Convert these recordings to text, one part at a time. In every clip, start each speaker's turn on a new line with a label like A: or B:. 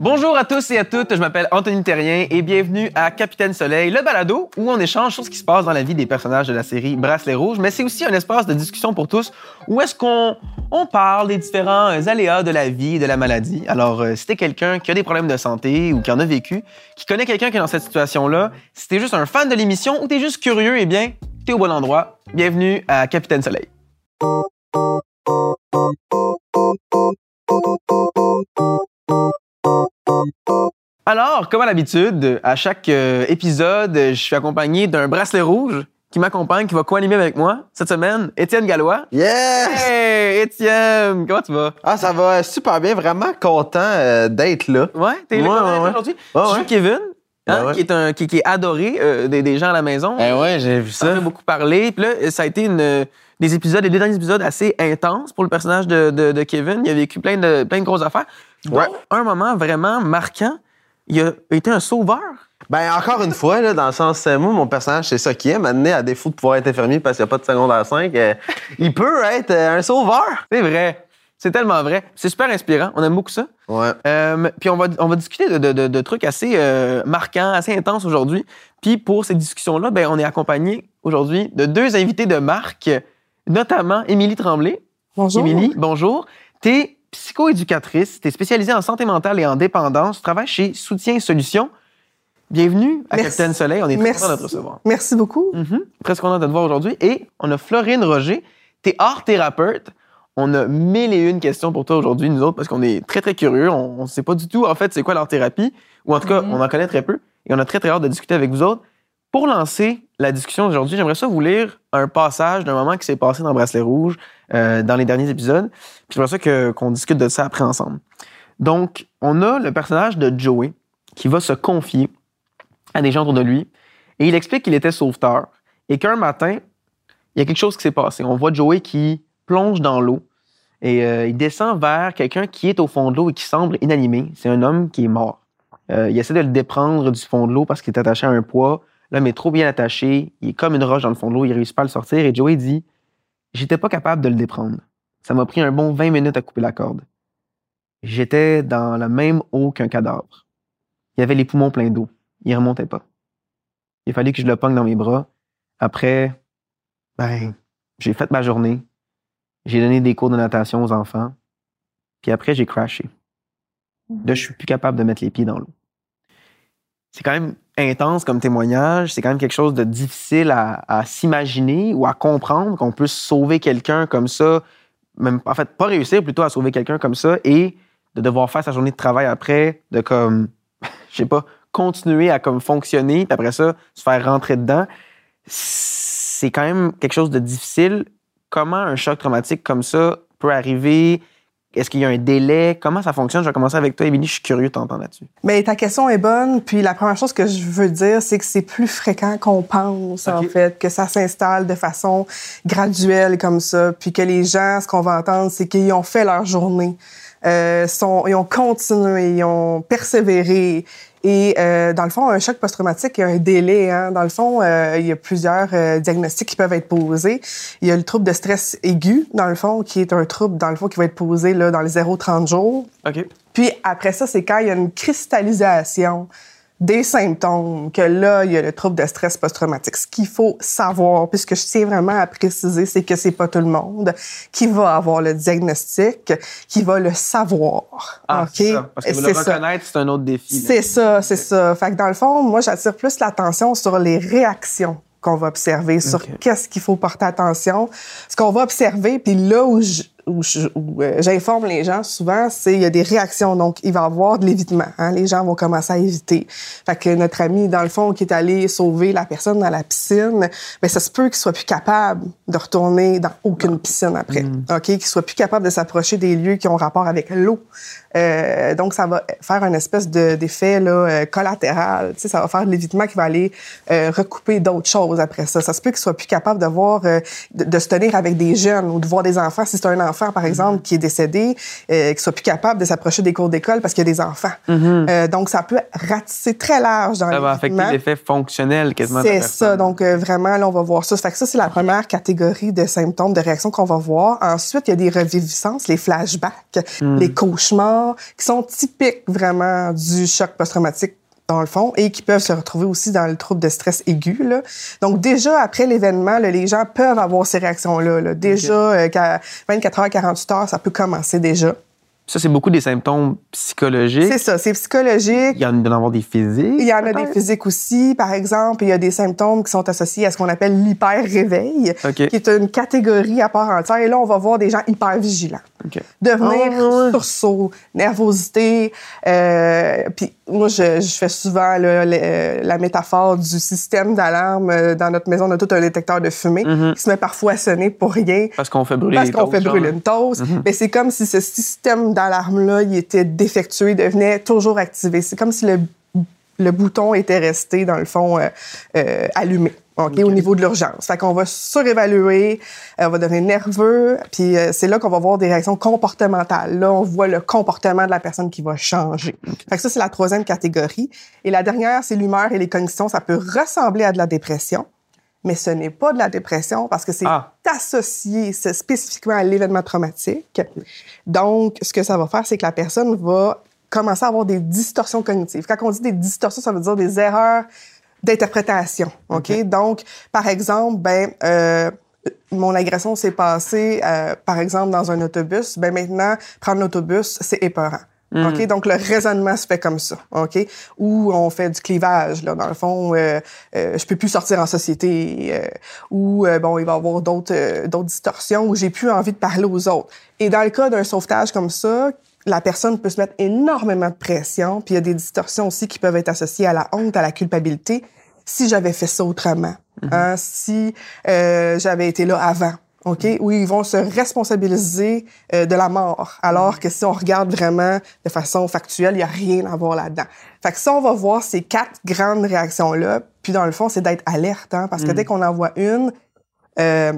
A: Bonjour à tous et à toutes, je m'appelle Anthony Terrien et bienvenue à Capitaine Soleil, le balado où on échange sur ce qui se passe dans la vie des personnages de la série Bracelet Rouge, mais c'est aussi un espace de discussion pour tous où est-ce qu'on on parle des différents aléas de la vie et de la maladie. Alors, euh, si t'es quelqu'un qui a des problèmes de santé ou qui en a vécu, qui connaît quelqu'un qui est dans cette situation-là, si t'es juste un fan de l'émission ou t'es juste curieux, eh bien, t'es au bon endroit. Bienvenue à Capitaine Soleil. Alors, comme à l'habitude, à chaque euh, épisode, je suis accompagné d'un bracelet rouge qui m'accompagne, qui va co-animer avec moi cette semaine, Étienne Gallois.
B: Yes!
A: Hey, Étienne, comment tu vas?
B: Ah, ça va super bien. Vraiment content euh, d'être là.
A: Ouais, t'es
B: Ouais,
A: là
B: ouais, ouais.
A: aujourd'hui?
B: Ouais,
A: Tu joues Kevin, hein,
B: Ouais,
A: qui, est un, qui, qui est adoré euh, des, des gens à la maison.
B: Eh ouais, j'ai vu
A: Ça
B: ça.
A: fait beaucoup parler. Puis là, ça a été une, des épisodes, les deux derniers épisodes assez intenses pour le personnage de, de, de Kevin. Il a vécu plein de, plein de grosses affaires. dont
B: Ouais.
A: Un moment vraiment marquant, il a été un sauveur.
B: Ben, encore une fois, là, dans le sens, euh, moi, mon personnage, c'est ça qui est. Maintenant, à défaut de pouvoir être infirmier parce qu'il n'y a pas de secondaire 5, euh, il peut être euh, un sauveur.
A: C'est vrai. C'est tellement vrai. C'est super inspirant. On aime beaucoup ça.
B: Ouais.
A: Euh, puis on va, on va discuter de, de- de- de trucs assez euh, marquants, assez intenses aujourd'hui. Puis pour ces discussions-là, ben, on est accompagné aujourd'hui de deux invités de marque, notamment Émilie Tremblay.
C: Bonjour.
A: Émilie, bonjour. Tu es psychoéducatrice, tu es spécialisée en santé mentale et en dépendance. Tu travailles chez Soutien Solutions. Bienvenue à
C: Merci.
A: Capitaine Soleil. On est très content de te recevoir.
C: Merci beaucoup.
A: Mhm. Presque content de te voir aujourd'hui. Et on a Florine Roger. Tu es art thérapeute. On a mille et une questions pour toi aujourd'hui, nous autres, parce qu'on est très, très curieux. On ne sait pas du tout, en fait, c'est quoi l'art thérapie. Ou en tout cas,
C: Mhm.
A: on en connaît très peu. Et on a très, très hâte de discuter avec vous autres. Pour lancer la discussion d'aujourd'hui, j'aimerais ça vous lire un passage d'un moment qui s'est passé dans Bracelet Rouge euh, dans les derniers épisodes. Puis j'aimerais ça qu'on discute de ça après ensemble. Donc, on a le personnage de Joey qui va se confier à des gens autour de lui. Et il explique qu'il était sauveteur et qu'un matin, il y a quelque chose qui s'est passé. On voit Joey qui plonge dans l'eau et euh, il descend vers quelqu'un qui est au fond de l'eau et qui semble inanimé. C'est un homme qui est mort. Euh, il essaie de le déprendre du fond de l'eau parce qu'il est attaché à un poids. L'homme est trop bien attaché. Il est comme une roche dans le fond de l'eau. Il réussit pas à le sortir. Et Joey dit J'étais pas capable de le déprendre. Ça m'a pris un bon 20 minutes à couper la corde. J'étais dans la même eau qu'un cadavre. Il avait les poumons pleins d'eau. Il remontait pas. Il fallait que je le pogne dans mes bras. Après, ben, j'ai fait ma journée. J'ai donné des cours de natation aux enfants. Puis après, j'ai crashé. Là, je suis plus capable de mettre les pieds dans l'eau. C'est quand même intense comme témoignage. C'est quand même quelque chose de difficile à, s'imaginer ou à comprendre qu'on peut sauver quelqu'un comme ça. Même, en fait, pas réussir plutôt à sauver quelqu'un comme ça et de devoir faire sa journée de travail après, de comme, je sais pas, continuer à comme fonctionner, puis après ça, se faire rentrer dedans. C'est quand même quelque chose de difficile. Comment un choc traumatique comme ça peut arriver? Est-ce qu'il y a un délai? Comment ça fonctionne? Je vais commencer avec toi, Émilie. Je suis curieux de t'entendre là-dessus.
C: Mais ta question est bonne. Puis la première chose que je veux dire, c'est que c'est plus fréquent qu'on pense, en fait, que ça s'installe de façon graduelle comme ça. Puis que les gens, ce qu'on va entendre, c'est qu'ils ont fait leur journée. Euh, sont, ils ont continué, ils ont persévéré. Et euh, dans le fond, un choc post-traumatique, il y a un délai. Hein. Dans le fond, euh, il y a plusieurs euh, diagnostics qui peuvent être posés. Il y a le trouble de stress aigu, dans le fond, qui est un trouble, dans le fond, qui va être posé là, dans les 0-30 jours.
A: OK.
C: Puis après ça, c'est quand il y a une cristallisation des symptômes que là, il y a le trouble de stress post-traumatique. Ce qu'il faut savoir, puisque je tiens vraiment à préciser, c'est que c'est pas tout le monde qui va avoir le diagnostic, qui va le savoir.
A: Ah,
C: OK?
A: c'est ça. Parce que le reconnaître, c'est un autre défi.
C: C'est ça, c'est ça. Fait que dans le fond, moi, j'attire plus l'attention sur les réactions qu'on va observer, sur qu'est-ce qu'il faut porter attention. Ce qu'on va observer, puis là où je- où euh, j'informe les gens souvent, c'est il y a des réactions. Donc, il va y avoir de l'évitement. Hein? Les gens vont commencer à éviter. Fait que notre ami, dans le fond, qui est allé sauver la personne dans la piscine, ben ça se peut qu'il soit plus capable de retourner dans aucune piscine après. OK? Qu'il soit plus capable de s'approcher des lieux qui ont rapport avec l'eau. Euh, donc, ça va faire un espèce de- d'effet là, euh, collatéral. Tu sais, ça va faire de l'évitement qui va aller euh, recouper d'autres choses après ça. Ça se peut qu'il soit plus capable de voir, de, de se tenir avec des jeunes ou de voir des enfants si c'est un enfant enfant, par exemple, qui est décédé, euh, qui soit plus capable de s'approcher des cours d'école parce qu'il y a des enfants.
A: Mhm.
C: Euh, donc, ça peut ratisser très large dans
A: Ça va affecter l'effet fonctionnel quasiment.
C: C'est ça. Donc, euh, vraiment, là, on va voir ça. Ça fait que ça, c'est la première catégorie de symptômes, de réactions qu'on va voir. Ensuite, il y a des reviviscences, les flashbacks,
A: Hmm.
C: les cauchemars, qui sont typiques vraiment du choc post-traumatique dans le fond, et qui peuvent se retrouver aussi dans le trouble de stress aigu. Là. Donc, déjà, après l'événement, les gens peuvent avoir ces réactions-là. là. Déjà, euh, qu'à 24 heures, 48 heures, ça peut commencer déjà.
A: Ça, c'est beaucoup des symptômes psychologiques.
C: C'est ça, c'est psychologique.
A: Il y en a d'en avoir des physiques.
C: Il y en a des physiques aussi. Par exemple, il y a des symptômes qui sont associés à ce qu'on appelle l'hyper-réveil, qui est une catégorie à part entière. Et là, on va voir des gens hyper vigilants.
A: OK.
C: Devenir
B: ouais.
C: sursaut, nervosité. Euh, puis moi, je, je fais souvent là, le- euh, la métaphore du système d'alarme. Euh, Dans notre maison, on a tout un détecteur de fumée
A: Mhm.
C: qui se met parfois à sonner pour rien.
A: Parce qu'on fait brûler
C: Parce qu'on fait brûler une toast.
A: Mhm.
C: Mais c'est comme si ce système d'alarme-là, il était défectueux, il devenait toujours activé. C'est comme si le, le bouton était resté, dans le fond, euh, euh, allumé. OK, au niveau de l'urgence. Fait qu'on va surévaluer, euh, on va devenir nerveux, puis euh, c'est là qu'on va voir des réactions comportementales. Là, on voit le comportement de la personne qui va changer. Fait que ça, c'est la troisième catégorie. Et la dernière, c'est l'humeur et les cognitions. Ça peut ressembler à de la dépression, mais ce n'est pas de la dépression parce que c'est
A: Ah.
C: associé spécifiquement à l'événement traumatique. Donc, ce que ça va faire, c'est que la personne va commencer à avoir des distorsions cognitives. Quand on dit des distorsions, ça veut dire des erreurs d'interprétation. OK? Donc, par exemple, ben, euh, mon agression s'est passée, euh, par exemple, dans un autobus. Ben maintenant, prendre l'autobus, c'est épeurant. OK? Donc, le raisonnement se fait comme ça. OK? Ou on fait du clivage, là. Dans le fond, euh, euh, je peux plus sortir en société. euh, ou, euh, bon, il va y avoir d'autres euh, d'autres distorsions où j'ai plus envie de parler aux autres. Et dans le cas d'un sauvetage comme ça, la personne peut se mettre énormément de pression. Puis il y a des distorsions aussi qui peuvent être associées à la honte, à la culpabilité. Si j'avais fait ça autrement, hein, si euh, j'avais été là avant, OK? Où ils vont se responsabiliser euh, de la mort. Alors que si on regarde vraiment de façon factuelle, il n'y a rien à voir là-dedans. Fait que ça, on va voir ces quatre grandes réactions-là. Puis dans le fond, c'est d'être alerte, hein, parce que dès qu'on en voit une, euh,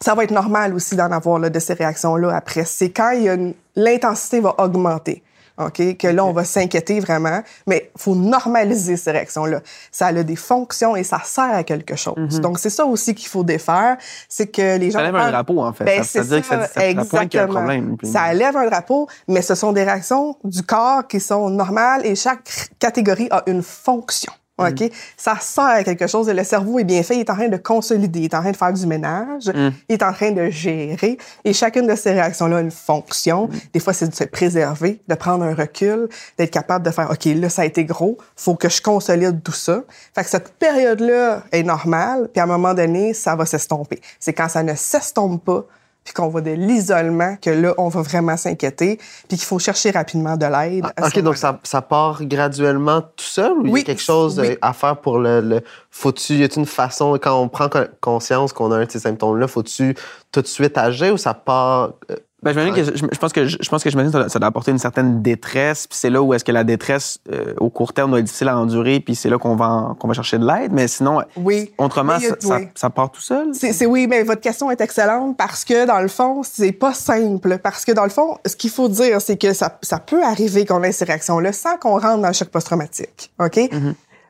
C: ça va être normal aussi d'en avoir là, de ces réactions-là après. C'est quand il y a une- l'intensité va augmenter. OK? Que là, on va s'inquiéter vraiment. Mais il faut normaliser ces réactions-là. Ça a des fonctions et ça sert à quelque chose. Donc, c'est ça aussi qu'il faut défaire. C'est que les gens.
A: Ça lève un drapeau, en fait.
C: Ben,
A: ça, ça
C: c'est
A: veut dire que ça, ça, ça pointe qu'il y a un
C: exactement.
A: problème. Puis-
C: Ça lève un drapeau, mais ce sont des réactions du corps qui sont normales et chaque catégorie a une fonction. OK? Ça sert à quelque chose et le cerveau est bien fait. Il est en train de consolider, il est en train de faire du ménage, il est en train de gérer. Et chacune de ces réactions-là a une fonction. Des fois, c'est de se préserver, de prendre un recul, d'être capable de faire, OK, là, ça a été gros, faut que je consolide tout ça. Fait que cette période-là est normale, puis à un moment donné, ça va s'estomper. C'est quand ça ne s'estompe pas, puis qu'on va de l'isolement, que là, on va vraiment s'inquiéter, puis qu'il faut chercher rapidement de l'aide.
B: Ah, OK, donc ça, ça part graduellement tout seul ou il y a quelque chose
C: oui.
B: euh, à faire pour le. le faut-tu, y a-t-il une façon, quand on prend co- conscience qu'on a un de ces symptômes-là, faut-tu tout de suite agir ou ça part.
A: Ben, j'imagine que, je, je pense que, je, je pense que j'imagine que ça, ça doit apporter une certaine détresse, puis c'est là où est-ce que la détresse, euh, au court terme, doit être difficile à endurer, puis c'est là qu'on va, qu'on va chercher de l'aide. Mais sinon,
C: Oui.
A: autrement,
C: Mais a-
A: ça, ça-
C: oui.
A: ça part tout seul.
C: C'est, c'est oui, mais votre question est excellente parce que dans le fond, c'est pas simple. Parce que dans le fond, ce qu'il faut dire, c'est que ça, ça peut arriver qu'on ait ces réactions-là sans qu'on rentre dans le choc post-traumatique. OK?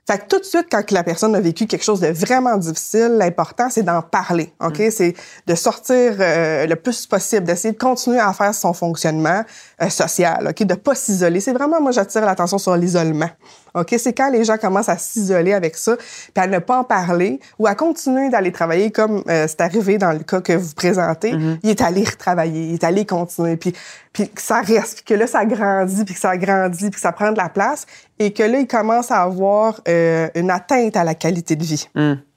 C: Fait que tout de suite, quand la personne a vécu quelque chose de vraiment difficile, l'important, c'est d'en parler. OK? C'est de sortir euh, le plus possible, d'essayer de continuer à faire son fonctionnement euh, social. OK? De pas s'isoler. C'est vraiment, moi, j'attire l'attention sur l'isolement. OK? C'est quand les gens commencent à s'isoler avec ça, puis à ne pas en parler ou à continuer d'aller travailler comme euh, c'est arrivé dans le cas que vous présentez. Il est allé retravailler, il est allé continuer, puis, puis que ça reste, puis que là, ça grandit, puis que ça grandit, puis que ça prend de la place et que là, il commence à avoir euh, une atteinte à la qualité de vie.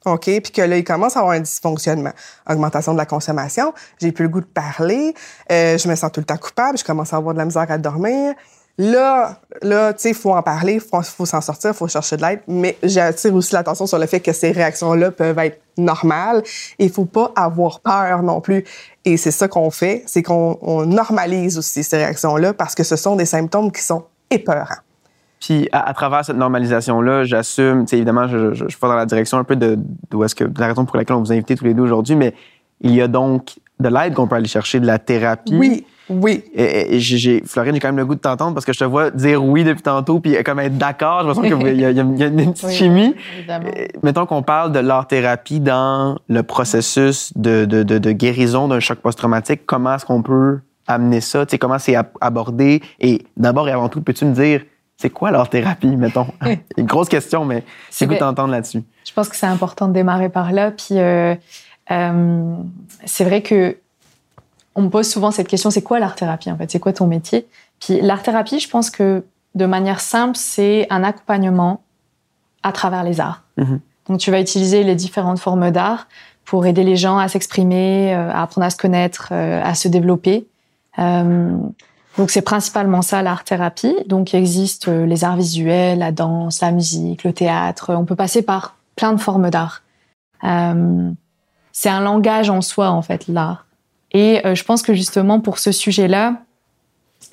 C: OK? Puis que là, il commence à avoir un dysfonctionnement. Augmentation de la consommation, j'ai plus le goût de parler, euh, je me sens tout le temps coupable, je commence à avoir de la misère à dormir. Là, là, tu sais, il faut en parler, il faut, faut s'en sortir, il faut chercher de l'aide, mais j'attire aussi l'attention sur le fait que ces réactions-là peuvent être normales et il faut pas avoir peur non plus. Et c'est ça qu'on fait, c'est qu'on on normalise aussi ces réactions-là parce que ce sont des symptômes qui sont épeurants.
A: Puis à, à travers cette normalisation-là, j'assume, tu sais, évidemment, je, je, je vais dans la direction un peu de, de est-ce que, de la raison pour laquelle on vous a invité tous les deux aujourd'hui, mais il y a donc de l'aide qu'on peut aller chercher, de la thérapie.
C: Oui, oui.
A: Et, et j'ai, Florine, j'ai quand même le goût de t'entendre parce que je te vois dire oui depuis tantôt, puis comme être d'accord. Je me sens qu'il y, a- y une petite
D: Oui,
A: chimie.
D: Évidemment.
A: Euh, Mettons qu'on parle de l'art-thérapie dans le processus de, de, de, de guérison d'un choc post-traumatique. Comment est-ce qu'on peut amener ça? Tu sais, comment c'est ab- abordé? Et d'abord et avant tout, peux-tu me dire, c'est quoi l'art-thérapie, mettons? Une grosse question, mais c'est goût d'entendre là-dessus.
D: Je pense que c'est important de démarrer par là. Puis euh, euh, c'est vrai que on me pose souvent cette question c'est quoi l'art thérapie en fait? C'est quoi ton métier? Puis l'art thérapie, je pense que de manière simple, c'est un accompagnement à travers les arts.
A: Mhm.
D: Donc tu vas utiliser les différentes formes d'art pour aider les gens à s'exprimer, euh, à apprendre à se connaître, euh, à se développer. Euh, donc c'est principalement ça l'art thérapie. Donc il existe les arts visuels, la danse, la musique, le théâtre. On peut passer par plein de formes d'art. Euh, c'est un langage en soi en fait l'art. Et euh, je pense que justement pour ce sujet-là,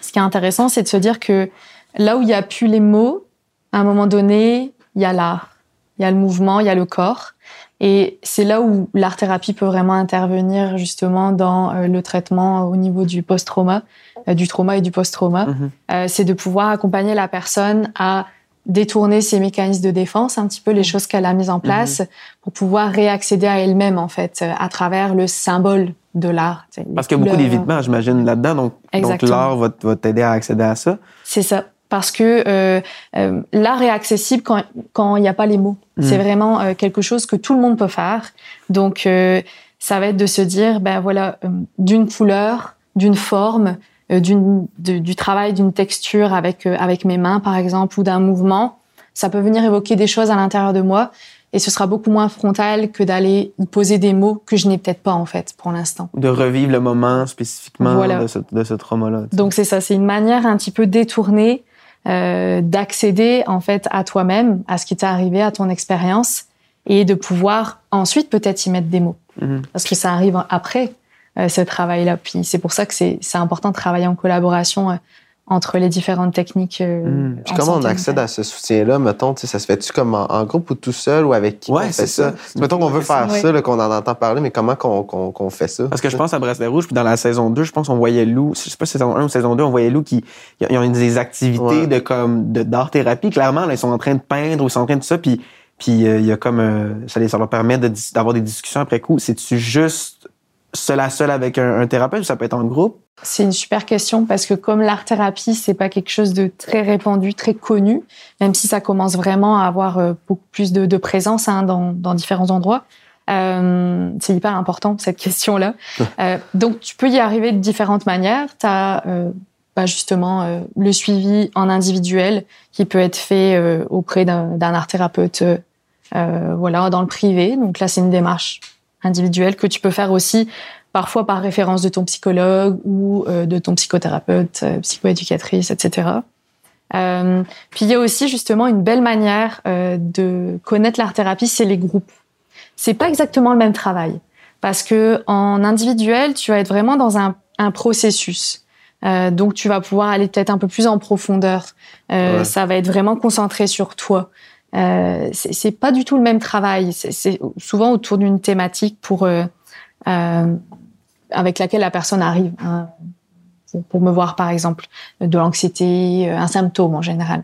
D: ce qui est intéressant, c'est de se dire que là où il n'y a plus les mots, à un moment donné, il y a l'art, il y a le mouvement, il y a le corps. Et c'est là où l'art-thérapie peut vraiment intervenir justement dans euh, le traitement au niveau du post-trauma, euh, du trauma et du post-trauma.
A: Mhm.
D: Euh, c'est de pouvoir accompagner la personne à détourner ses mécanismes de défense, un petit peu les choses qu'elle a mises en place, pour pouvoir réaccéder à elle-même en fait, à travers le symbole de l'art.
A: Parce qu'il y a beaucoup d'évitements, j'imagine, là-dedans. Donc, donc l'art va, va t'aider à accéder à ça.
D: C'est ça. Parce que euh, euh, l'art est accessible quand quand il n'y a pas les mots.
A: Mm.
D: C'est vraiment euh, quelque chose que tout le monde peut faire. Donc, euh, ça va être de se dire, ben voilà, d'une couleur, d'une forme, de- du travail d'une texture avec euh, avec mes mains, par exemple, ou d'un mouvement, ça peut venir évoquer des choses à l'intérieur de moi. Et ce sera beaucoup moins frontal que d'aller y poser des mots que je n'ai peut-être pas en fait pour l'instant.
A: De revivre le moment spécifiquement
D: Voilà.
A: de ce, de ce trauma-là.
D: Donc c'est ça, c'est une manière un petit peu détournée euh, d'accéder en fait à toi-même, à ce qui t'est arrivé, à ton expérience, et de pouvoir ensuite peut-être y mettre des mots,
A: Mhm.
D: parce que ça arrive après euh, ce travail-là. Puis c'est pour ça que c'est c'est important de travailler en collaboration euh, entre les différentes techniques. euh,
A: Mhm.
B: Puis
D: en
B: comment on accède à ce soutien-là, mettons, tu sais, ça se fait-tu comme en, en groupe ou tout seul ou avec qui
A: Ouais,
B: on fait
A: c'est
B: ça?
A: ça.
B: Mettons qu'on veut faire
D: Ouais.
B: ça, là, qu'on en entend parler, mais comment qu'on qu'on- qu'on fait ça?
A: Parce que je pense à Bracelet Rouge, puis dans la saison 2, je pense qu'on voyait Lou, je sais pas si c'est saison 1 ou saison 2, on voyait Lou qui, ils ont des activités
B: Ouais.
A: de comme, de, d'art-thérapie. Clairement, là, ils sont en train de peindre ou ils sont en train de ça, puis, puis euh, il y a comme, euh, ça, leur permet de d'avoir des discussions après coup. C'est-tu juste seul à seul avec un, thérapeute ou ça peut être en groupe?
D: C'est une super question parce que comme l'art-thérapie, c'est pas quelque chose de très répandu, très connu, même si ça commence vraiment à avoir euh, beaucoup plus de, présence hein, dans, dans différents endroits. Euh, c'est hyper important cette question-là. Euh, donc tu peux y arriver de différentes manières. Tu as justement euh, le suivi en individuel qui peut être fait auprès d'un euh, euh, voilà, dans le privé. Donc là, c'est une démarche individuelle que tu peux faire aussi parfois par référence de ton psychologue ou euh, de ton psychothérapeute, euh, psychoéducatrice, etc. Euh, puis il y a aussi justement une belle manière euh, de connaître l'art thérapie, c'est les groupes. C'est pas exactement le même travail parce que en individuel, tu vas être vraiment dans un, un processus. Euh, donc tu vas pouvoir aller peut-être un peu plus en profondeur. Euh,
B: Ouais.
D: Ça va être vraiment concentré sur toi. Euh, c'est pas du tout le même travail. C'est- souvent autour d'une thématique pour euh, euh, avec laquelle la personne arrive. hein, pour, me voir, par exemple, de l'anxiété, euh, un symptôme en général.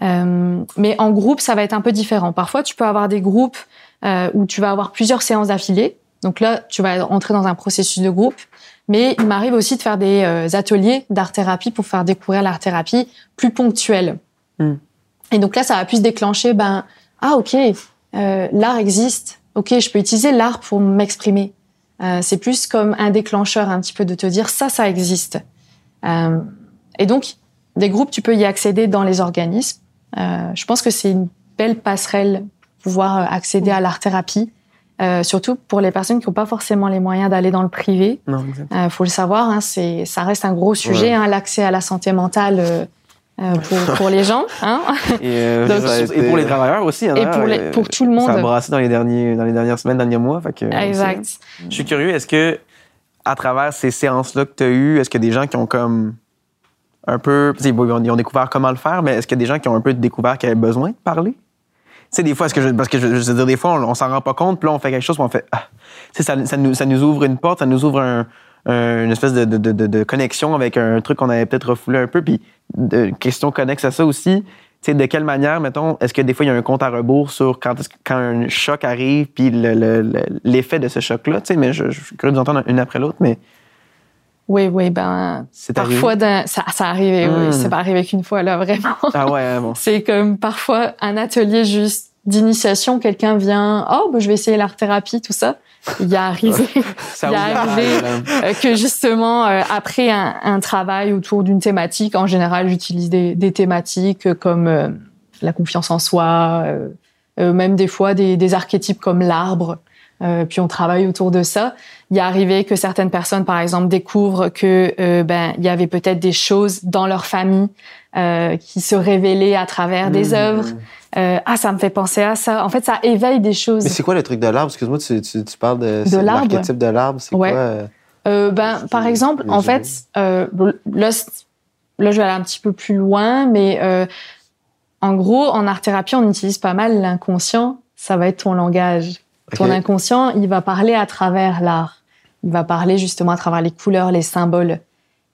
D: Mais en groupe, ça va être un peu différent. Parfois, tu peux avoir des groupes où tu vas avoir plusieurs séances d'affilée. Donc là, tu vas entrer dans un processus de groupe. Mais il m'arrive aussi de faire des ateliers d'art-thérapie pour faire découvrir l'art-thérapie plus ponctuelle.
A: Hmm.
D: Et donc là, ça va plus déclencher, ben, ah ok, euh, l'art existe. Ok, je peux utiliser l'art pour m'exprimer. Euh, c'est plus comme un déclencheur un petit peu de te dire ça, ça existe. Euh, et donc, des groupes, tu peux y accéder dans les organismes. Euh, je pense que c'est une belle passerelle pour pouvoir euh, accéder à l'art-thérapie, euh, surtout pour les personnes qui n'ont pas forcément les moyens d'aller dans le privé.
A: Non, exact.
D: Euh, faut le savoir, hein, c'est, ça reste un gros sujet,
B: Ouais.
D: hein, l'accès à la santé mentale euh, pour, pour les gens. Hein.
A: Et, euh,
D: Donc,
A: ça a été- et pour les travailleurs aussi. hein,
D: Et pour, les, pour tout le
A: Ça a
D: monde.
A: brassé dans les, derniers, dans les dernières semaines, derniers mois. Fait que, euh,
D: Exact.
A: Je suis curieux, est-ce que, à travers ces séances-là que tu as eues, est-ce qu'il y a des gens qui ont comme un peu. tu Ils ont, ils ont découvert comment le faire, mais est-ce qu'il y a des gens qui ont un peu découvert qu'ils avaient besoin de parler? sais, des fois, est-ce que je, parce que je, je veux dire, des fois, on, on s'en rend pas compte, puis là, on fait quelque chose, puis on fait, ah, tu sais, ça, ça, nous, ça nous ouvre une porte, ça nous ouvre un- une espèce de, de, de, connexion avec un truc qu'on avait peut-être refoulé un peu, puis question connexe à ça aussi. De quelle manière, mettons, est-ce que des fois, il y a un compte à rebours sur quand, quand un choc arrive, puis le- le- le- l'effet de ce choc-là, tu sais, mais je, je suis curieux d'entendre une après l'autre, mais
D: Oui, oui, ben,
A: c'est
D: parfois, ça, ça oui. C'est pas arrivé qu'une fois, là, vraiment.
A: Ah ouais, hein, bon.
D: C'est comme parfois un atelier juste d'initiation, quelqu'un vient, oh, ben, je vais essayer l'art thérapie, tout ça. Il y a arrivé Il y a arrivé- que justement, euh, après un, un travail autour d'une thématique, en général, j'utilise des, des thématiques comme euh, la confiance en soi, euh, même des fois des, des archétypes comme l'arbre. Puis on travaille autour de ça. Il est arrivé que certaines personnes, par exemple, découvrent que ben il y avait peut-être des choses dans leur famille euh, qui se révélaient à travers des
B: Hmm.
D: œuvres. Euh, ah, ça me fait penser à ça. En fait, ça éveille des choses.
B: Mais c'est quoi le truc de l'arbre? Excuse-moi, tu, tu, tu parles de,
D: De
B: l'archétype de l'arbre. C'est
D: Ouais.
B: quoi? euh?
D: Ben, par exemple, en fait, là, je vais aller un petit peu plus loin, mais en gros, en art-thérapie, on utilise pas mal l'inconscient. Ça va être ton langage. Ton inconscient, il va parler à travers l'art. Il va parler justement à travers les couleurs, les symboles.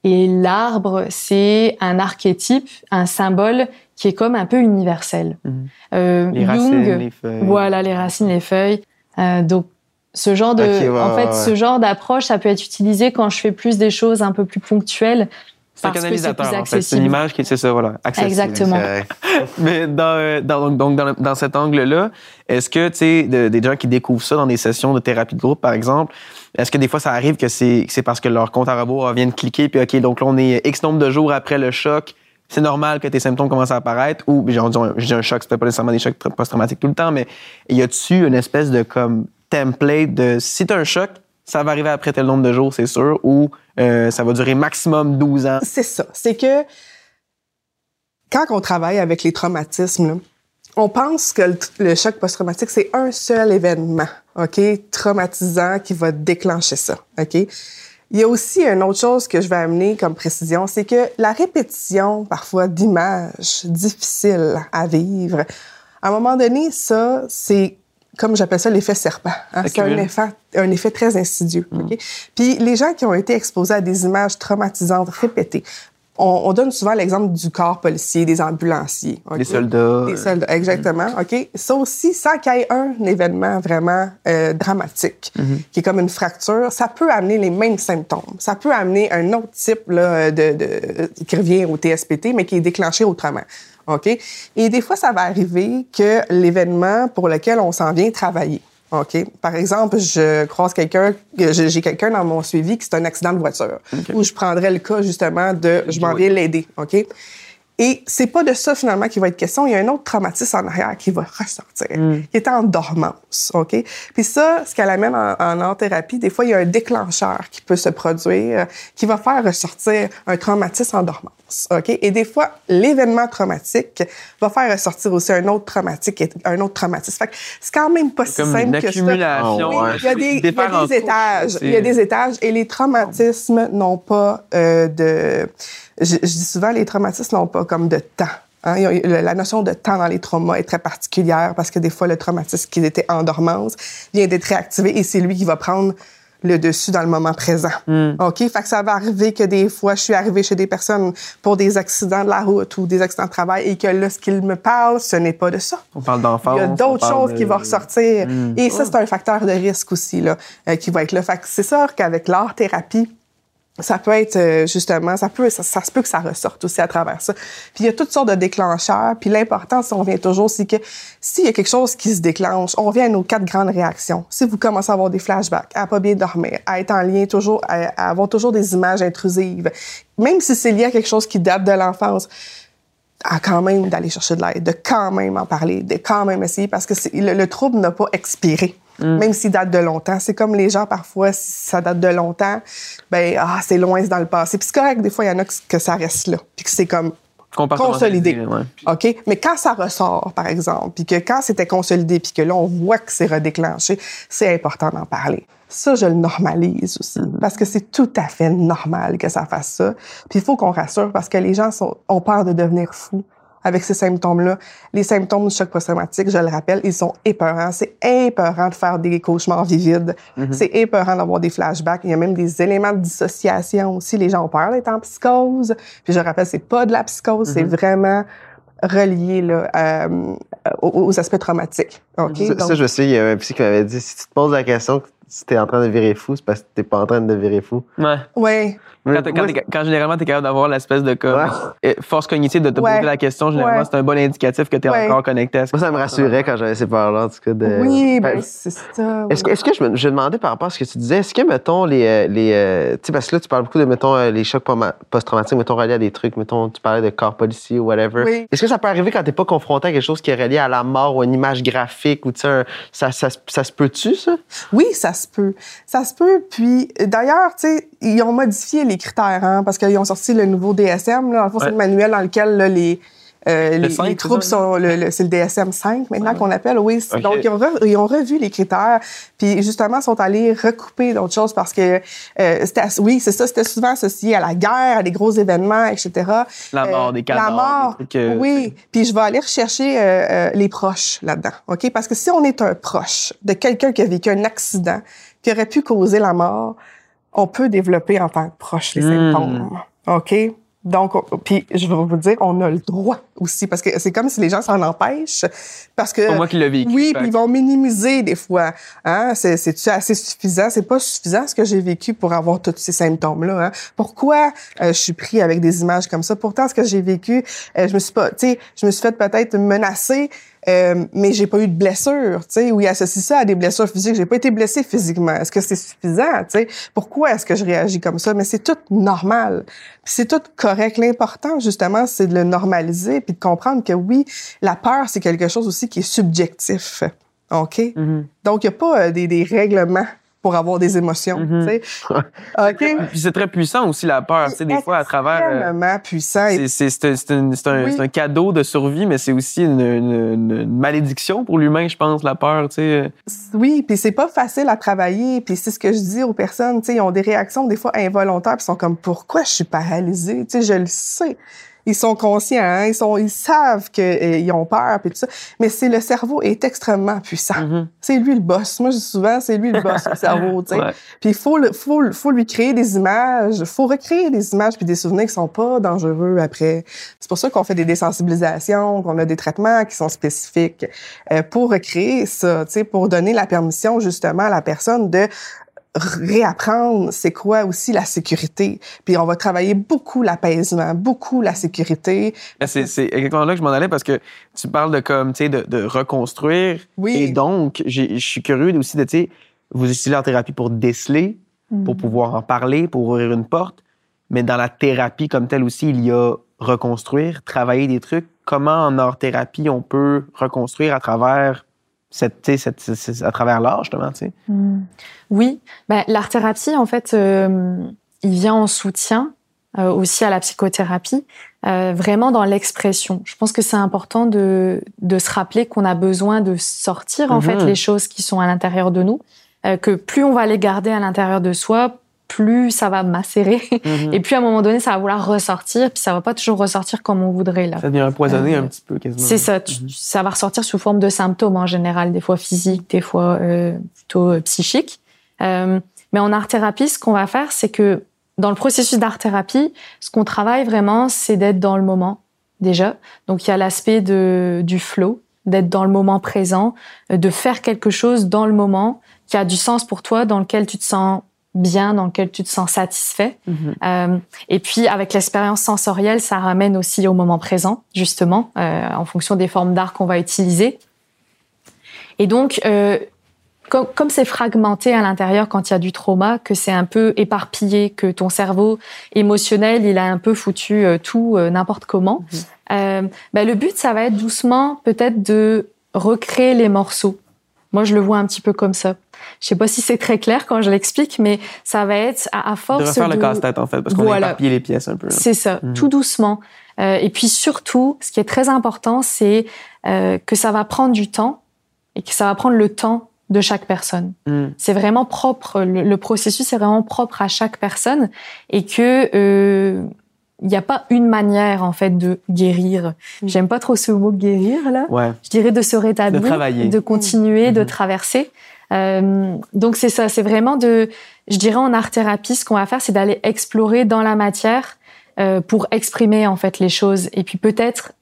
D: Et l'arbre, c'est un archétype, un symbole qui est comme un peu universel.
A: Mhm.
D: Euh,
A: Les
D: Jung,
A: racines, les feuilles.
D: voilà, les racines, les feuilles. Euh, donc, ce genre de, en fait,
B: ouais.
D: ce genre d'approche, ça peut être utilisé quand je fais plus des choses un peu plus ponctuelles.
A: C'est un
D: parce que
A: canalisateur, en fait. C'est une image qui c'est ça, voilà. accessible.
D: Exactement.
A: Mais dans, euh, dans, donc, donc, dans, dans cet angle-là, est-ce que, tu sais, de- des gens qui découvrent ça dans des sessions de thérapie de groupe, par exemple, est-ce que des fois ça arrive que c'est parce que leur compte à rebours vient de cliquer, puis OK, donc là, on est X nombre de jours après le choc, c'est normal que tes symptômes commencent à apparaître, ou, j'ai dit un, choc, c'était pas nécessairement des chocs tra- post-traumatiques tout le temps, mais y a-tu une espèce de comme template de si t'as un choc, ça va arriver après tel nombre de jours, c'est sûr, ou euh, ça va durer maximum 12 ans?
C: C'est ça. C'est que quand on travaille avec les traumatismes, là, on pense que le, le choc post-traumatique, c'est un seul événement, OK, traumatisant qui va déclencher ça, OK? Il y a aussi une autre chose que je vais amener comme précision, c'est que la répétition, parfois, d'images difficiles à vivre, à un moment donné, ça, c'est comme j'appelle ça l'effet serpent. hein? C'est un effet, un effet très insidieux. OK? Puis les gens qui ont été exposés à des images traumatisantes répétées, on, on donne souvent l'exemple du corps policier, des ambulanciers. OK?
A: Les soldats.
C: Des soldats, exactement. OK? Ça aussi, sans qu'il y ait un événement vraiment euh, dramatique, qui est comme une fracture, ça peut amener les mêmes symptômes. Ça peut amener un autre type là, de, de, qui revient au TSPT, mais qui est déclenché autrement. OK? Et des fois, ça va arriver que l'événement pour lequel on s'en vient travailler. OK. Par exemple, je croise quelqu'un, que j'ai quelqu'un dans mon suivi qui c'est un accident de voiture, où je prendrais le cas justement de je m'en viens l'aider. OK? Et c'est pas de ça finalement qui va être question. Il y a un autre traumatisme en arrière qui va ressortir, qui est en dormance, ok? Puis ça, ce qu'elle amène en, en art-thérapie, des fois il y a un déclencheur qui peut se produire, qui va faire ressortir un traumatisme en dormance, ok? Et des fois, l'événement traumatique va faire ressortir aussi un autre traumatique, et- un autre traumatisme. Fait que c'est quand même pas si simple
A: une
C: que ça.
B: Ah ouais.
C: Il y a des, il y a des étages. Il y a des étages et les traumatismes n'ont pas euh, de. Je, je dis souvent, les traumatismes n'ont pas comme de temps. Hein, la notion de temps dans les traumas est très particulière parce que des fois, le traumatisme qui était en dormance vient d'être réactivé et c'est lui qui va prendre le dessus dans le moment présent. OK? Fait que ça va arriver que des fois, je suis arrivée chez des personnes pour des accidents de la route ou des accidents de travail et que là, ce qu'ils me parlent, ce n'est pas de ça.
A: On parle d'enfance.
C: Il y a d'autres choses
A: de-
C: qui vont ressortir. Et ça, c'est un facteur de risque aussi, là, euh, qui va être là. Fait que c'est sûr qu'avec l'art-thérapie, ça peut être euh, justement, ça peut, ça, ça se peut que ça ressorte aussi à travers ça. Puis il y a toutes sortes de déclencheurs. Puis l'important, si on revient toujours, c'est que s'il y a quelque chose qui se déclenche, on revient à nos quatre grandes réactions. Si vous commencez à avoir des flashbacks, à pas bien dormir, à être en lien toujours, à, avoir toujours des images intrusives, même si c'est lié à quelque chose qui date de l'enfance, à quand même d'aller chercher de l'aide, de quand même en parler, de quand même essayer parce que le trouble n'a pas expiré. Même s'il date de longtemps. C'est comme les gens, parfois, si ça date de longtemps, ben, ah, c'est loin, c'est dans le passé. Puis c'est correct, des fois, il y en a que, que ça reste là. Puis que c'est comme consolidé.
A: Ouais.
C: OK? Mais quand ça ressort, par exemple, puis que quand c'était consolidé, puis que là, on voit que c'est redéclenché, c'est important d'en parler. Ça, je le normalise aussi, parce que c'est tout à fait normal que ça fasse ça. Puis il faut qu'on rassure, parce que les gens sont, ont peur de devenir fous avec ces symptômes-là. Les symptômes du choc post-traumatique, je le rappelle, ils sont épeurants. C'est épeurant de faire des cauchemars vivides.
A: Mhm.
C: C'est épeurant d'avoir des flashbacks. Il y a même des éléments de dissociation aussi. Les gens ont peur d'être en psychose. Puis je rappelle, c'est pas de la psychose, c'est
A: Mhm.
C: vraiment relié là, euh, aux, aux aspects traumatiques. OK?
B: Ça,
C: Donc,
B: ça, je me souviens, il y a un psy qui m'avait dit si tu te poses la question si t'es en train de virer fou, c'est parce que t'es pas en train de virer fou.
A: Ouais.
C: ouais.
A: Quand, t'es- quand, t'es- quand généralement, tu es capable d'avoir l'espèce de comme,
B: Ouais.
A: euh, force cognitive de te
C: Ouais.
A: poser la question, généralement,
C: Ouais.
A: c'est un bon indicatif que tu es
C: Ouais.
A: encore connecté à ce
B: moi, ça me rassurait quand j'avais ces peurs-là, en tout cas. De...
C: oui, ben,
B: Fait-
C: c'est ça.
B: Est-ce que,
C: oui.
B: est-ce que je me je me demandais par rapport à ce que tu disais, est-ce que, mettons, les. euh, les euh, tu sais, parce que là, tu parles beaucoup de, mettons, les chocs post-traumatiques, mettons, reliés à des trucs, mettons, tu parlais de corps policier ou whatever.
C: Oui.
B: Est-ce que ça peut arriver quand t'es pas confronté à quelque chose qui est relié à la mort ou à une image graphique ou, tu sais, un- ça, ça, se- ça se peut-tu, ça?
C: Oui, ça se peut. Ça se peut. Puis, d'ailleurs, tu sais, ils ont modifié les critères, hein, parce qu'ils ont sorti le nouveau DSM. Là. En fait, c'est le manuel dans lequel là, les, euh, les,
A: 5,
C: les
A: c'est
C: troubles sont. le- le- c'est le DSM 5 maintenant qu'on appelle, oui. Donc, ils ont, re- ils ont revu les critères. Puis, justement, sont allés recouper d'autres choses parce que, euh, oui, c'est ça, c'était souvent associé à la guerre, à des gros événements, etc.
A: La mort,
C: Euh,
A: des cadavres.
C: La mort,
A: euh,
C: oui. Puis je vais aller rechercher euh, euh, les proches là-dedans, OK? Parce que si on est un proche de quelqu'un qui a vécu un accident qui aurait pu causer la mort, on peut développer en tant que proche les
A: Hmm.
C: symptômes, OK? Donc, on- puis je vais vous dire, on a le droit aussi, parce que c'est comme si les gens s'en empêchent, parce que...
A: Pas moi qui l'ai vécu.
C: Oui, puis ils vont minimiser des fois. Hein? C'est, c'est-tu assez suffisant? C'est pas suffisant ce que j'ai vécu pour avoir tous ces symptômes-là. Hein? Pourquoi euh, je suis pris avec des images comme ça? Pourtant, ce que j'ai vécu, euh, je me suis pas, tu sais, je me suis fait peut-être menacer, euh, mais j'ai pas eu de blessure, tu sais, ou il associe ça à des blessures physiques. J'ai pas été blessée physiquement. Est-ce que c'est suffisant, tu sais? Pourquoi est-ce que je réagis comme ça? Mais c'est tout normal. Puis c'est tout correct. L'important, justement, c'est de le normaliser puis de comprendre que oui, la peur, c'est quelque chose aussi qui est subjectif. OK?
A: Mhm.
C: Donc, il n'y a pas euh, des, des règlements pour avoir des émotions,
A: Mhm.
C: tu sais. OK?
A: Puis c'est très puissant aussi, la peur. Tu sais, des fois, à travers. euh,
C: Extrêmement puissant.
A: C'est- un, un-
C: Oui.
A: un cadeau de survie, mais c'est aussi une, une- une malédiction pour l'humain, je pense, la peur. Tu sais.
C: Oui, puis c'est pas facile à travailler. Puis c'est ce que je dis aux personnes, tu sais, ils ont des réactions des fois involontaires, puis ils sont comme pourquoi je suis paralysée, tu sais, je le sais. Ils sont conscients, hein, ils sont, ils savent qu'ils ont peur puis tout ça. Mais c'est le cerveau est extrêmement puissant.
A: Mhm.
C: C'est lui le boss. Moi, je dis souvent, c'est lui le boss, le cerveau, tu sais.
A: Ouais.
C: Puis il faut, le- faut, le- faut lui créer des images, faut recréer des images puis des souvenirs qui sont pas dangereux après. C'est pour ça qu'on fait des désensibilisations, qu'on a des traitements qui sont spécifiques euh, pour recréer ça, tu sais, pour donner la permission justement à la personne de réapprendre c'est quoi aussi la sécurité. Puis on va travailler beaucoup l'apaisement, beaucoup la sécurité.
A: C'est c'est exactement là que je m'en allais parce que tu parles de comme, tu sais, de, de reconstruire.
C: Oui.
A: Et donc, je suis curieux aussi de, tu sais, vous utilisez la thérapie pour déceler, pour
D: Mhm.
A: pouvoir en parler, pour ouvrir une porte. Mais dans la thérapie comme telle aussi, il y a reconstruire, travailler des trucs. Comment en art-thérapie on peut reconstruire à travers cette, à travers l'art, justement, tu sais?
D: Mm. Oui, ben, l'art-thérapie, en fait, euh, il vient en soutien euh, aussi à la psychothérapie, euh, vraiment dans l'expression. Je pense que c'est important de, de se rappeler qu'on a besoin de sortir, en fait, les choses qui sont à l'intérieur de nous, euh, que plus on va les garder à l'intérieur de soi, plus ça va macérer. Et puis, à un moment donné, ça va vouloir ressortir, puis ça va pas toujours ressortir comme on voudrait, là.
A: Ça devient empoisonné
D: Euh,
A: un petit peu, quasiment.
D: C'est ça.
A: Mhm.
D: Ça va ressortir sous forme de symptômes en général, des fois physiques, des fois euh, plutôt euh, psychiques. Euh, mais en art-thérapie, ce qu'on va faire, c'est que dans le processus d'art-thérapie, ce qu'on travaille vraiment, c'est d'être dans le moment déjà. Donc il y a l'aspect de du flow, d'être dans le moment présent, euh, de faire quelque chose dans le moment qui a du sens pour toi, dans lequel tu te sens bien, dans lequel tu te sens satisfait.
A: Mhm.
D: Euh, et puis, avec l'expérience sensorielle, ça ramène aussi au moment présent, justement, euh, en fonction des formes d'art qu'on va utiliser. Et donc, euh, comme comme c'est fragmenté à l'intérieur quand il y a du trauma, que c'est un peu éparpillé, que ton cerveau émotionnel, il a un peu foutu tout n'importe comment, ben, le but, ça va être doucement peut-être de recréer les morceaux. Moi, je le vois un petit peu comme ça. Je sais pas si c'est très clair quand je l'explique, mais ça va être à, à
A: De
D: force
A: refaire le casse-tête, en fait, parce qu'on
D: Voilà.
A: a éparpillé les pièces un peu.
D: c'est ça,
A: Mhm.
D: tout doucement. Euh, et puis surtout, ce qui est très important, c'est euh, que ça va prendre du temps et que ça va prendre le temps de chaque personne.
A: Mhm.
D: C'est vraiment propre, le, le processus est vraiment propre à chaque personne et que euh, il n'y a pas une manière en fait de guérir.
C: Mm.
D: J'aime pas trop ce mot guérir là.
A: Ouais.
D: Je dirais de se rétablir,
A: De travailler.
D: de continuer, de
A: Mhm.
D: traverser. Euh, donc c'est ça, c'est vraiment de, je dirais en art thérapie, ce qu'on va faire, c'est d'aller explorer dans la matière euh, pour exprimer en fait les choses et puis peut-être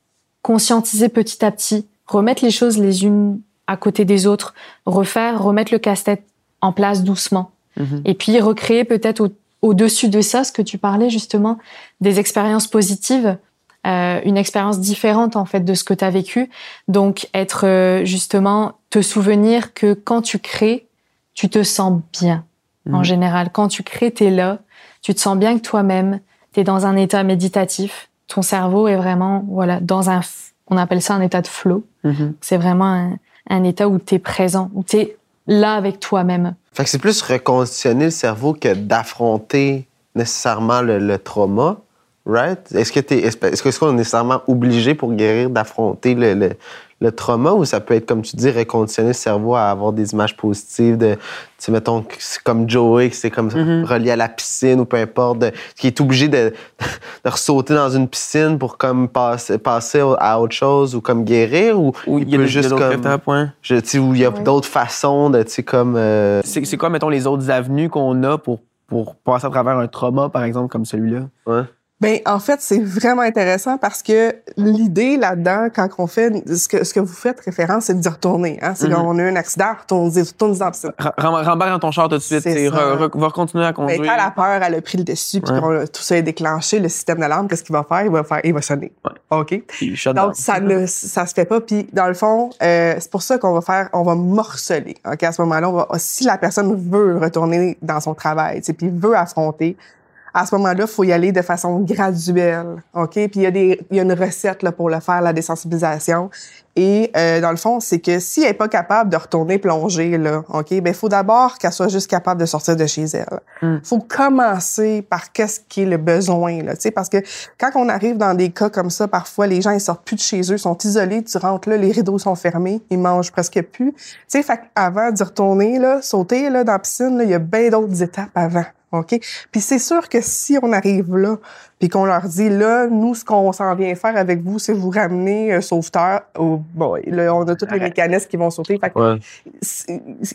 D: conscientiser petit à petit, remettre les choses les unes à côté des autres, refaire, remettre le casse-tête en place doucement
A: Mhm.
D: et puis recréer peut-être au- au-dessus de ça ce que tu parlais justement des expériences positives euh, une expérience différente en fait de ce que tu as vécu. Donc être euh, justement te souvenir que quand tu crées tu te sens bien en
A: Mhm.
D: général. Quand tu crées tu es là tu te sens bien que toi-même tu es dans un état méditatif. Ton cerveau est vraiment voilà dans un on appelle ça un état de flow.
A: Mhm.
D: c'est vraiment un, un état où tu es présent où tu es là avec toi-même
B: Fait que c'est plus reconditionner le cerveau que d'affronter nécessairement le, trauma, right? Est-ce que t'es, est-ce qu'on est nécessairement obligé pour guérir d'affronter le, le, le trauma ou ça peut être, comme tu dis, reconditionner le cerveau à avoir des images positives de, tu sais, mettons, que c'est comme Joey, qui c'est comme
A: Mhm.
B: relié à la piscine ou peu importe, de- qui est obligé de, de ressauter dans une piscine pour comme passer, passer à autre chose ou comme guérir ou
A: Ou il y a
B: peut juste comme-
A: étapes, ouais.
B: je, tu sais, où il y a
C: Ouais.
B: d'autres façons de, tu sais, comme... euh,
A: C'est c'est quoi, mettons, les autres avenues qu'on a pour, pour passer à travers un trauma, par exemple, comme celui-là?
B: ouais.
C: Ben, en fait, c'est vraiment intéressant parce que l'idée là-dedans, quand on fait ce que, ce que vous faites référence, c'est d'y retourner. Hein? C'est quand on a eu un accident, retourne, retourne dans la piscine.
A: Ra- rem- Rembarque dans ton char tout de suite.
C: Ça.
A: re- re- va continuer à
C: Ben,
A: conduire.
C: quand la peur, elle a pris le dessus, puis
A: Ouais.
C: tout ça est déclenché, le système d'alarme, qu'est-ce qu'il va faire? Il va faire, il va sonner. OK?
A: Shut down.
C: Donc, ça ne ça se fait pas. Puis, dans le fond, euh, c'est pour ça qu'on va faire, on va morceler. OK? À ce moment-là, on va, si la personne veut retourner dans son travail, puis veut affronter, à ce moment-là, il faut y aller de façon graduelle. OK? Puis, il y a, des, il y a une recette là, pour le faire, la désensibilisation. Et euh, dans le fond, c'est que si elle n'est pas capable de retourner plonger, là, OK, ben il faut d'abord qu'elle soit juste capable de sortir de chez elle.
A: Mm.
C: faut commencer par qu'est-ce qui est le besoin, là, tu sais, parce que quand on arrive dans des cas comme ça, parfois, les gens, ils sortent plus de chez eux, sont isolés, tu rentres là, les rideaux sont fermés, ils mangent presque plus. Tu sais, avant d'y retourner, là, sauter, là, dans la piscine, là, il y a bien d'autres étapes avant. OK? Puis c'est sûr que si on arrive là, puis qu'on leur dit, là, nous, ce qu'on s'en vient faire avec vous, c'est vous ramener un sauveteur. Au, bon, là, on a tous les mécanismes qui vont sauter. Fait que
B: Ouais.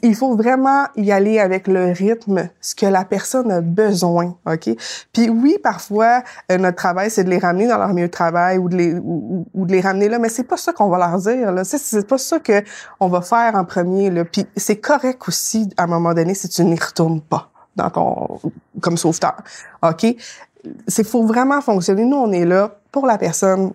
C: il faut vraiment y aller avec le rythme, ce que la personne a besoin, OK? Puis oui, parfois, euh, notre travail, c'est de les ramener dans leur milieu de travail ou de les, ou, de les ramener là, mais c'est pas ça qu'on va leur dire, là. C'est, pas ça que on va faire en premier, là. Puis c'est correct aussi, à un moment donné, si tu n'y retournes pas dans ton, comme sauveteur, OK? C'est, faut vraiment fonctionner. Nous, on est là pour la personne,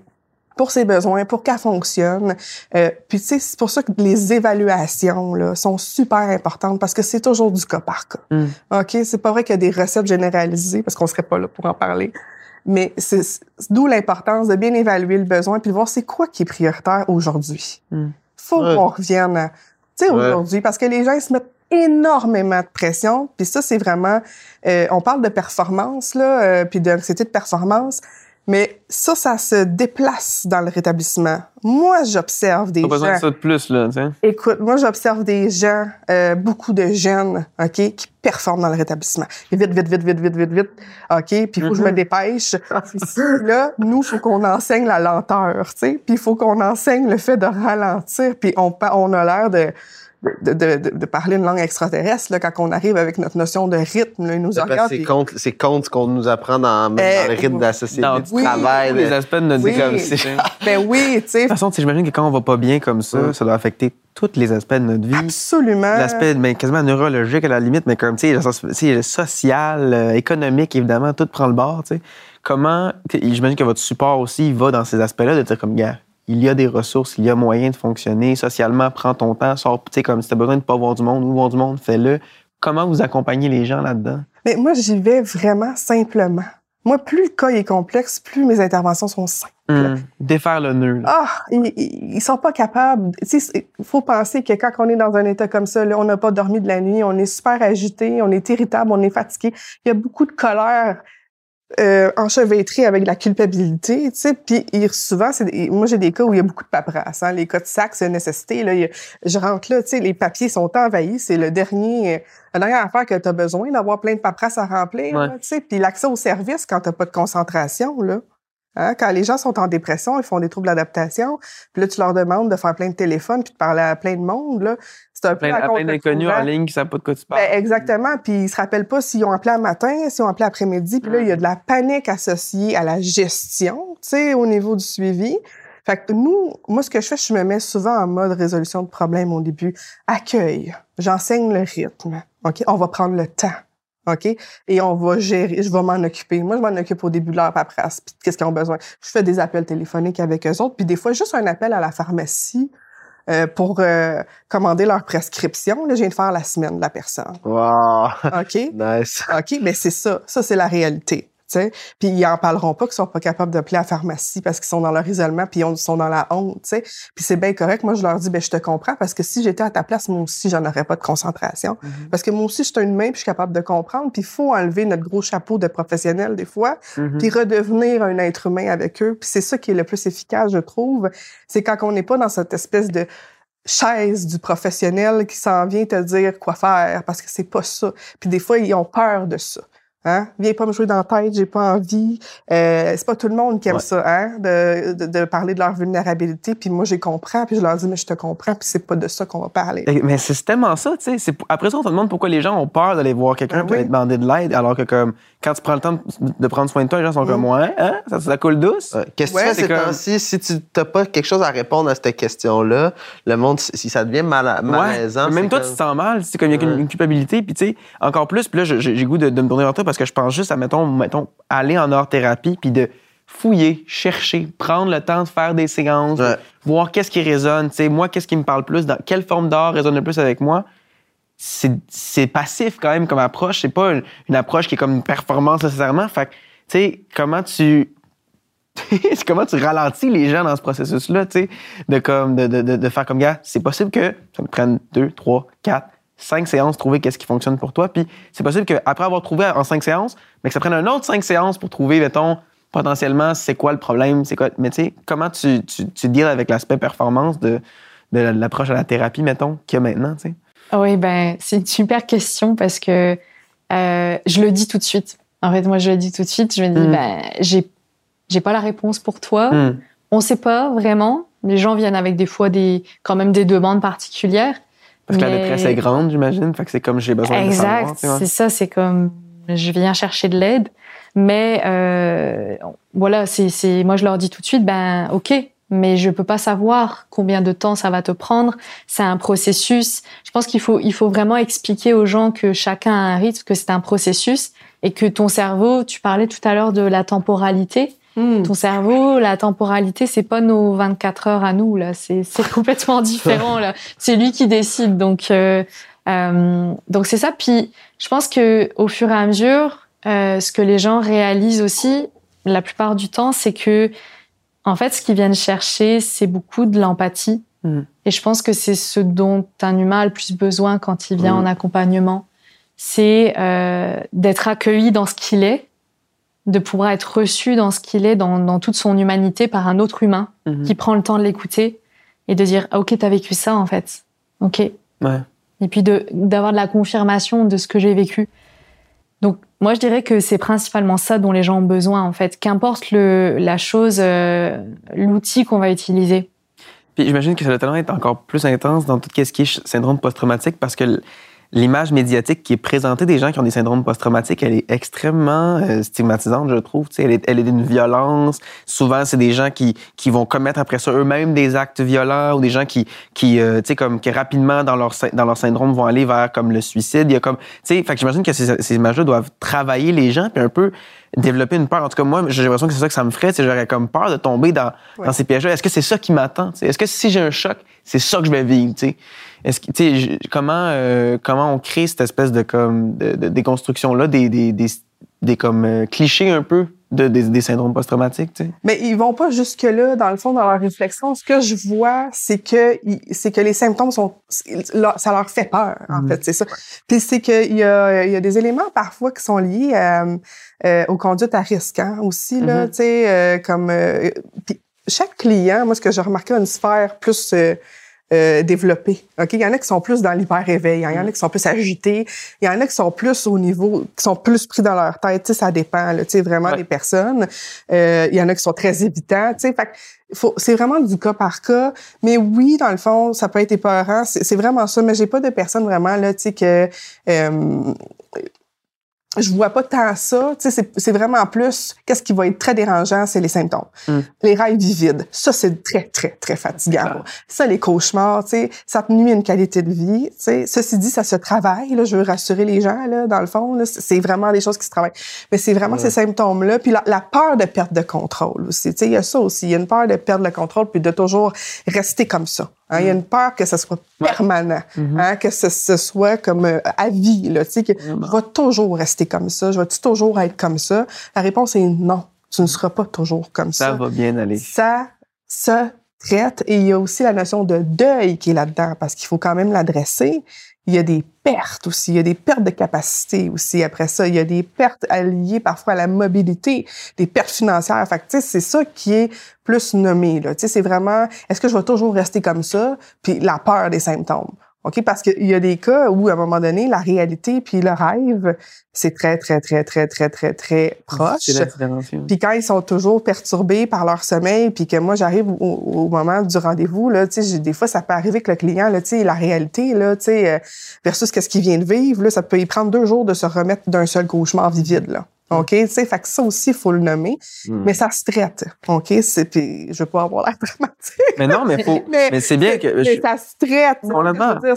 C: pour ses besoins, pour qu'elle fonctionne. Euh, puis tu sais, c'est pour ça que les évaluations là, sont super importantes parce que c'est toujours du cas par cas.
A: Mm.
C: OK, c'est pas vrai qu'il y a des recettes généralisées parce qu'on serait pas là pour en parler. Mais c'est c'est- d'où l'importance de bien évaluer le besoin puis de voir c'est quoi qui est prioritaire aujourd'hui.
A: Mm.
C: Faut
B: Ouais.
C: qu'on revienne à tu sais
B: Ouais.
C: aujourd'hui parce que les gens ils se mettent énormément de pression puis ça c'est vraiment euh, on parle de performance là euh, puis d'anxiété de performance mais ça ça se déplace dans le rétablissement. Moi j'observe des
A: Pas besoin
C: gens
A: de ça de plus, là, sais.
C: Écoute, moi, j'observe des gens, euh, beaucoup de jeunes, OK, qui performent dans le rétablissement. Et vite, vite, vite, vite, vite, vite, vite, OK, puis il faut que je me
A: Mhm.
C: dépêche. Ici, là, nous, il faut qu'on enseigne la lenteur, tu sais, puis il faut qu'on enseigne le fait de ralentir, puis on, on a l'air de... De, de, de, de parler une langue extraterrestre là, quand on arrive avec notre notion de rythme. Là, nous
B: que C'est contre, c'est contre ce qu'on nous apprend dans, même
C: Eh,
B: dans le rythme de la société
A: Dans
B: du
C: oui,
B: travail. De-
A: les aspects de notre
C: Oui.
A: vie comme ça. De
C: Ben oui, tu sais,
A: toute façon, j'imagine que quand on va pas bien comme ça,
B: Mm.
A: ça doit affecter tous les aspects de notre vie.
C: absolument.
A: L'aspect ben, quasiment neurologique à la limite, mais comme, tu sais, le sens- tu sais, le social, euh, économique, évidemment, tout prend le bord, tu sais. Comment, j'imagine que votre support aussi il va dans ces aspects-là, de dire comme, gars, il y a des ressources, il y a moyen de fonctionner socialement, prends ton temps, sors, tu sais, comme si t'as besoin de pas voir du monde ou voir du monde, fais-le. Comment vous accompagnez les gens là-dedans?
C: Mais moi, j'y vais vraiment simplement. Moi, plus le cas est complexe, plus mes interventions sont simples.
A: Hum, Défaire le nœud. là.
C: Ah, ils, ils sont pas capables. Tu sais, il faut penser que quand on est dans un état comme ça, là, on n'a pas dormi de la nuit, on est super agité, on est irritable, on est fatigué. Il y a beaucoup de colère euh, enchevêtrés avec la culpabilité, tu sais. Puis souvent, c'est des- moi j'ai des cas où il y a beaucoup de paperasse. Hein, les cas de sac, c'est une nécessité. Là, a- je rentre là, tu sais, les papiers sont envahis. C'est le dernier, la dernière affaire que tu as besoin d'avoir plein de paperasse à remplir.
A: Ouais.
C: tu sais. Puis l'accès au service quand t'as pas de concentration, là. Hein, quand les gens sont en dépression, ils font des troubles d'adaptation, puis là, tu leur demandes de faire plein de téléphones puis de parler à plein de monde, là. C'est un peu
A: Plein,
C: à
A: à plein d'inconnus en ligne qui savent pas de quoi tu parles.
C: Ben, exactement. Puis ils se rappellent pas s'ils ont appelé à matin, s'ils ont appelé après-midi. Puis là, il y a de la panique associée à la gestion, tu sais, au niveau du suivi. Fait que nous, moi, ce que je fais, je me mets souvent en mode résolution de problème au début. Accueil. J'enseigne le rythme. OK? On va prendre le temps. OK? Et on va gérer, je vais m'en occuper. Moi, je m'en occupe au début de leur paperasse. Puis qu'est-ce qu'ils ont besoin? Je fais des appels téléphoniques avec eux autres. Puis des fois, juste un appel à la pharmacie euh, pour euh, commander leur prescription. Là, je viens de faire la semaine de la personne.
B: Wow!
C: OK?
B: Nice.
C: OK, mais c'est ça. Ça, c'est la réalité. Sais. Puis ils en parleront pas qu'ils sont pas capables d'appeler à la pharmacie parce qu'ils sont dans leur isolement puis ils sont dans la honte. tu sais. Puis c'est bien correct. Moi, je leur dis, ben je te comprends parce que si j'étais à ta place, moi aussi, j'en aurais pas de concentration. Parce que moi aussi, je suis une main puis je suis capable de comprendre. Puis il faut enlever notre gros chapeau de professionnel des fois
A: Mhm.
C: puis redevenir un être humain avec eux. Puis c'est ça qui est le plus efficace, je trouve. C'est quand on n'est pas dans cette espèce de chaise du professionnel qui s'en vient te dire quoi faire, parce que c'est pas ça. Puis des fois, ils ont peur de ça. Hein? Viens pas me jouer dans la tête, j'ai pas envie. Euh, c'est pas tout le monde qui aime
A: Ouais.
C: ça, hein? De, de, de parler de leur vulnérabilité. Puis moi, j'ai comprends, puis je leur dis, mais je te comprends, puis c'est pas de ça qu'on va parler.
A: Mais c'est tellement ça, tu sais. Après ça, on te demande pourquoi les gens ont peur d'aller voir quelqu'un
C: Ben
A: pour
C: oui.
A: demander de l'aide, alors que comme quand tu prends le temps de, prendre soin de toi, les gens sont
C: Mm.
A: comme ouais, hein, ça, ça coule douce?
B: Ouais. Qu'est-ce que
C: Ouais,
B: tu fais
A: c'est
B: ces
A: comme-
B: temps-ci? Si tu n'as pas quelque chose à répondre à cette question-là, le monde, si ça devient mal, malaisant.
A: Même
B: c'est
A: toi,
B: comme-
A: tu te sens mal, c'est comme il y a une,
B: Ouais.
A: une culpabilité, puis tu sais, encore plus, puis là, j'ai goût de, de me tourner vers toi parce que je pense juste à, mettons, mettons aller en art thérapie, puis de fouiller, chercher, prendre le temps de faire des séances,
B: Ouais.
A: voir qu'est-ce qui résonne, tu sais, moi, qu'est-ce qui me parle plus, dans quelle forme d'art résonne le plus avec moi. C'est passif quand même comme approche, c'est pas une, approche qui est comme une performance nécessairement. Fait que, tu sais, comment tu ralentis les gens dans ce processus-là, tu sais, de, comme, de, faire comme gars, c'est possible que ça te prenne deux, trois, quatre, cinq séances, trouver qu'est-ce qui fonctionne pour toi. Puis c'est possible qu'après avoir trouvé en cinq séances, mais que ça prenne un autre cinq séances pour trouver, mettons, potentiellement, c'est quoi le problème, c'est quoi. Mais tu sais, comment tu, tu, tu deals avec l'aspect performance de, de l'approche à la thérapie, mettons, qu'il y a maintenant, tu sais?
D: Oui, ben, c'est une super question parce que euh, je le dis tout de suite. En fait, moi, je le dis tout de suite. Je me dis,
A: Mm.
D: ben, j'ai, j'ai pas la réponse pour toi.
A: Hmm.
D: On sait pas vraiment. Les gens viennent avec des fois des, quand même des demandes particulières.
A: Parce que la détresse est grande, j'imagine. Fait que c'est comme j'ai besoin de
D: Exact,
A: sais, ouais.
D: c'est ça, c'est comme je viens chercher de l'aide, mais euh, voilà, c'est, c'est, moi je leur dis tout de suite, ben ok, mais je peux pas savoir combien de temps ça va te prendre. C'est un processus. Je pense qu'il faut, il faut vraiment expliquer aux gens que chacun a un rythme, que c'est un processus et que ton cerveau, tu parlais tout à l'heure de la temporalité.
C: Hmm.
D: Ton cerveau, la temporalité, c'est pas nos 24 heures à nous là, c'est c'est complètement différent là. C'est lui qui décide. Donc euh, euh, donc c'est ça. Puis je pense que au fur et à mesure, euh, ce que les gens réalisent aussi, la plupart du temps, c'est que en fait, ce qu'ils viennent chercher, c'est beaucoup de l'empathie.
A: Mhm.
D: Et je pense que c'est ce dont un humain a le plus besoin quand il vient
B: Mhm.
D: en accompagnement, c'est euh, d'être accueilli dans ce qu'il est, de pouvoir être reçu dans ce qu'il est, dans, dans toute son humanité par un autre humain
A: Mhm.
D: qui prend le temps de l'écouter et de dire ah, ok t'as vécu ça en fait ok
A: Ouais.
D: et puis de d'avoir de la confirmation de ce que j'ai vécu donc moi je dirais que c'est principalement ça dont les gens ont besoin en fait. Qu'importe le la chose euh, l'outil qu'on va utiliser.
A: Puis j'imagine que doit tellement être encore plus intense dans tout ce qui est syndrome post-traumatique parce que l'image médiatique qui est présentée des gens qui ont des syndromes post-traumatiques, elle est extrêmement euh, stigmatisante, je trouve. Tu sais, elle, est, elle est d'une violence. Souvent, c'est des gens qui, qui vont commettre après ça eux-mêmes des actes violents ou des gens qui, qui euh, tu sais, comme, qui rapidement, dans leur, dans leur syndrome, vont aller vers comme le suicide. Il y a comme, tu sais, fait que j'imagine que ces, ces images-là doivent travailler les gens puis un peu développer une peur. En tout cas, moi, j'ai l'impression que c'est ça que ça me ferait. J'aurais comme peur de tomber dans,
C: Ouais.
A: dans ces pièges-là. Est-ce que c'est ça qui m'attend? Est-ce que si j'ai un choc, c'est ça que je vais vivre? tu sais? Est-ce que, tu comment, euh, comment on crée cette espèce de, comme, de, de déconstruction-là, des, des, des, des comme, euh, clichés un peu de, des, des syndromes post-traumatiques, tu sais?
C: Mais ils vont pas jusque là dans le fond dans leur réflexion. Ce que je vois, c'est que c'est que les symptômes sont ça leur fait peur en
A: Mhm.
C: fait, c'est ça. Puis c'est qu'il y a il y a des éléments parfois qui sont liés euh, euh, aux conduites à risque hein, aussi là,
A: Mhm.
C: tu sais euh, comme euh, chaque client, moi ce que j'ai remarqué a une sphère plus euh, développée. OK, il y en a qui sont plus dans l'hyper réveil, il y en a qui sont plus agités, il y en a qui sont plus au niveau qui sont plus pris dans leur tête, tu sais ça dépend là, vraiment
A: Ouais.
C: des personnes. Euh, il y en a qui sont très évitants, fait c'est vraiment du cas par cas, mais oui dans le fond, ça peut être épeurant, c'est c'est vraiment ça, mais j'ai pas de personne vraiment là, tu sais que euh, je vois pas tant ça. Tu sais, c'est- vraiment plus. Qu'est-ce qui va être très dérangeant, c'est les symptômes.
A: Mm.
C: Les rêves vivides. Ça, c'est très, très, très fatigant. Ça, les cauchemars, tu sais, ça te nuit à une qualité de vie. Tu sais, ceci dit, ça se travaille. Là, je veux rassurer les gens. Là, dans le fond, c'est vraiment des choses qui se travaillent. Mais c'est vraiment ces symptômes-là. Puis la, la peur de perte de contrôle aussi. Tu sais, il y a ça aussi. Il y a une peur de perdre le contrôle puis de toujours rester comme ça. Hein. Il y a une peur que ça soit
A: Ouais.
C: permanent,
A: Mhm.
C: hein, que ce, ce soit comme euh, à vie. Là, tu sais, que je vais toujours rester comme ça. Je vais-tu toujours être comme ça? La réponse est non. Tu ne seras pas toujours comme
A: Ça
C: ça.
A: va bien aller.
C: Ça se Et il y a aussi la notion de deuil qui est là-dedans parce qu'il faut quand même l'adresser. Il y a des pertes aussi. Il y a des pertes de capacité aussi. Après ça, il y a des pertes liées parfois à la mobilité, des pertes financières. Fait c'est ça qui est plus nommé, là. C'est vraiment, est-ce que je vais toujours rester comme ça? Puis la peur des symptômes. OK? Parce qu'il y a des cas où, à un moment donné, la réalité puis le rêve, c'est très, très, très, très, très, très, très proche.
A: C'est la différenciation.
C: Puis quand ils sont toujours perturbés par leur sommeil, puis que moi j'arrive au, au moment du rendez-vous là, tu sais, des fois ça peut arriver que le client là, tu sais, la réalité là, tu sais, euh, versus qu'est-ce qu'il vient de vivre là, ça peut y prendre deux jours de se remettre d'un seul cauchemar vivide là. OK, tu sais, fait que ça aussi il faut le nommer,
B: Mm.
C: mais ça se traite. OK, c'est puis je veux pas avoir l'air dramatique.
A: Mais non, mais faut.
C: Mais-
A: Mais c'est bien que.
C: Mais
A: je-
C: ça se traite.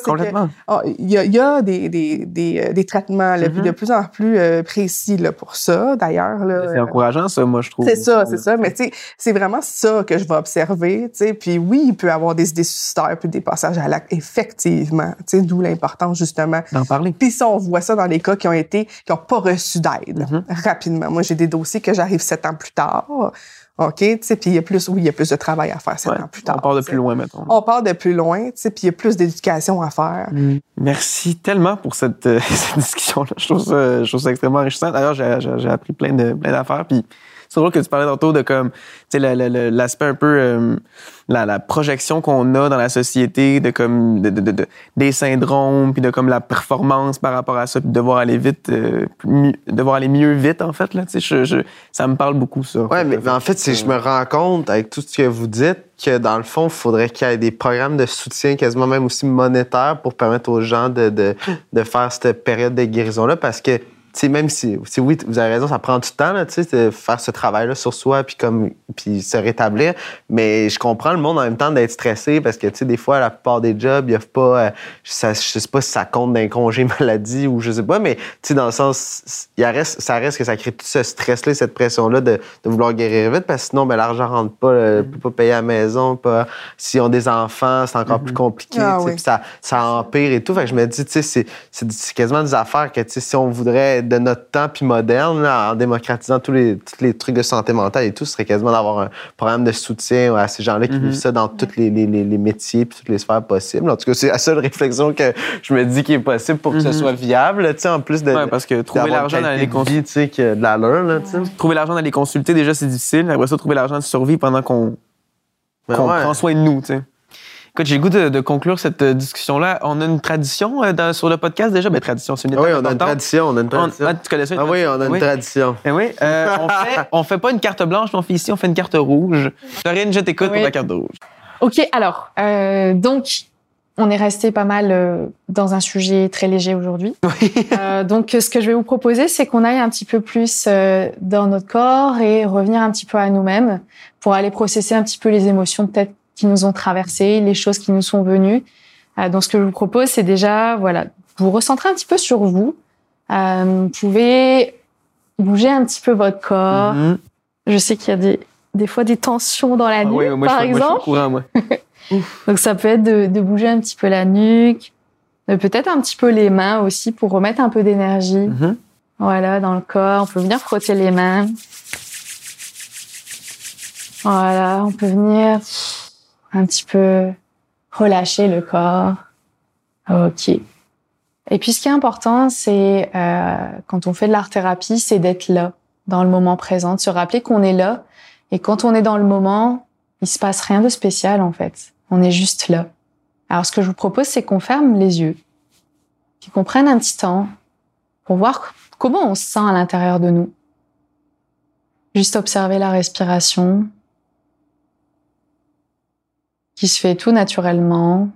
A: Complètement.
C: ah, Il y a, il y a des, des, des, euh, des traitements là,
A: Mhm.
C: de plus en plus euh, précis là, pour ça, d'ailleurs. là.
A: C'est encourageant, ça, moi, je trouve.
C: C'est ça, c'est ça. Mais tu sais, c'est vraiment ça que je vais observer. Tu sais, puis oui, il peut y avoir des idées puis des passages à l'acte, effectivement. Tu sais, d'où l'importance justement.
A: D'en parler.
C: Puis ça, on voit ça dans les cas qui ont été, qui n'ont pas reçu d'aide
A: Mhm.
C: Rapidement. Moi, j'ai des dossiers que j'arrive sept ans plus tard. OK, tu sais, puis il y a plus, oui, il y a plus de travail à faire sept
A: Ouais,
C: ans plus tard.
A: On part de plus loin, mettons.
C: On part de plus loin, tu sais, puis il y a plus d'éducation à faire.
A: Merci tellement pour cette, euh, cette discussion-là. Je trouve ça, je trouve ça extrêmement enrichissant. D'ailleurs, j'ai, appris plein de plein d'affaires. Puis c'est drôle que tu parlais tantôt de comme, tu sais, l'aspect un peu, euh, la, projection qu'on a dans la société de comme, de, de- de- de- des syndromes, puis de comme la performance par rapport à ça, puis devoir aller vite, euh, devoir aller mieux vite en fait là. Tu sais, ça me parle beaucoup ça.
B: Ouais, mais, en fait, c'est je me rends compte avec tout ce que vous dites que dans le fond, il faudrait qu'il y ait des programmes de soutien, quasiment même aussi monétaires, pour permettre aux gens de, de, de faire cette période de guérison-là. Parce que, sais, même si, si oui, vous avez raison, ça prend du temps, là, de faire ce travail-là sur soi, puis comme, puis se rétablir. Mais je comprends le monde en même temps d'être stressé parce que, tu sais, des fois, la plupart des jobs, il y a pas, euh, ça, je sais pas si ça compte d'un congé maladie ou je sais pas, mais, tu sais, dans le sens, il reste, ça reste que ça crée tout ce stress-là, cette pression-là de, de vouloir guérir vite parce que sinon, ben, l'argent rentre pas, euh, peut pas payer à la maison, pas, s'ils ont des enfants, c'est encore plus compliqué,
C: Ah oui.
B: ça, ça empire et tout. Fait que je me dis, tu sais, c'est, quasiment des affaires que, tu sais, si on voudrait de notre temps puis moderne, là, en démocratisant tous les, tous les trucs de santé mentale et tout, ce serait quasiment d'avoir un programme de soutien à ces gens-là qui
A: Mhm.
B: vivent ça dans tous les, les, les, les métiers puis toutes les sphères possibles. En tout cas, c'est la seule réflexion que je me dis qui est possible pour que ce
A: Mhm.
B: soit viable, tu sais, en plus de.
A: Ouais, parce que trouver l'argent dans les
B: de
A: cons-
B: vie, tu sais, que de l'allure, là, tu sais.
A: trouver l'argent d'aller consulter déjà c'est difficile. Après ça, trouver l'argent de survie pendant qu'on
B: Ben ouais.
A: prend soin de nous, tu sais. Écoute, j'ai le goût de, de conclure cette euh, discussion-là. On a une tradition euh, dans- sur le podcast déjà? Ben, tradition, c'est une
B: Ah
A: étape
B: oui, on a une tradition, on a une
A: On-
B: tradition.
A: ah, tu connais ça? une
B: Ah oui, on a une
A: oui.
B: tradition.
A: Eh oui, euh, on, fait, on fait pas une carte blanche, mais on fait ici, on fait une carte rouge. Dorine, je t'écoute
D: Oui.
A: pour la carte rouge.
D: Ok, alors, euh, donc, on est resté pas mal euh, dans un sujet très léger aujourd'hui. Euh, donc, ce que je vais vous proposer, c'est qu'on aille un petit peu plus euh, dans notre corps et revenir un petit peu à nous-mêmes pour aller processer un petit peu les émotions peut-être qui nous ont traversées, les choses qui nous sont venues. Euh, donc, ce que je vous propose, c'est déjà, voilà, vous recentrer un petit peu sur vous. Euh, vous pouvez bouger un petit peu votre corps.
A: Mhm.
D: Je sais qu'il y a des, des fois des tensions dans la
A: Ah
D: nuque,
A: moi,
D: par
A: je, suis- moi, je suis
D: exemple.
A: courant, moi.
D: Donc ça peut être de, de bouger un petit peu la nuque, peut-être un petit peu les mains aussi pour remettre un peu d'énergie.
A: Mhm.
D: Voilà, dans le corps. On peut venir frotter les mains. Voilà, on peut venir un petit peu relâcher le corps. Ok. Et puis ce qui est important, c'est euh, quand on fait de l'art-thérapie, c'est d'être là, dans le moment présent, de se rappeler qu'on est là. Et quand on est dans le moment, il se passe rien de spécial en fait. On est juste là. Alors ce que je vous propose, c'est qu'on ferme les yeux, puis qu'on prenne un petit temps pour voir comment on se sent à l'intérieur de nous. Juste observer la respiration qui se fait tout naturellement.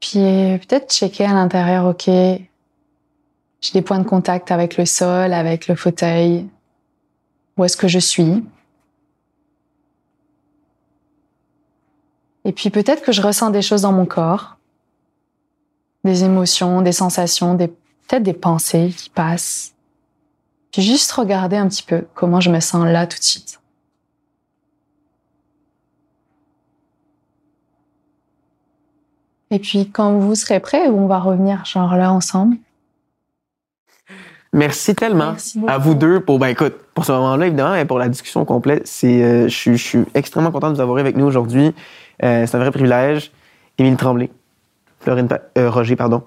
D: Puis peut-être checker à l'intérieur, ok, j'ai des points de contact avec le sol, avec le fauteuil. Où est-ce que je suis? Et puis peut-être que je ressens des choses dans mon corps, des émotions, des sensations, des, peut-être des pensées qui passent. Puis juste regarder un petit peu comment je me sens là tout de suite. Et puis quand vous serez prêt, on va revenir genre là ensemble.
A: Merci tellement
D: Merci
A: à vous deux pour, ben écoute, pour ce moment-là, évidemment, et pour la discussion complète. C'est, euh, je, suis- je suis extrêmement content de vous avoir avec nous aujourd'hui. Euh, c'est un vrai privilège. Émile Tremblay, Florine Pa- euh, Roger, pardon.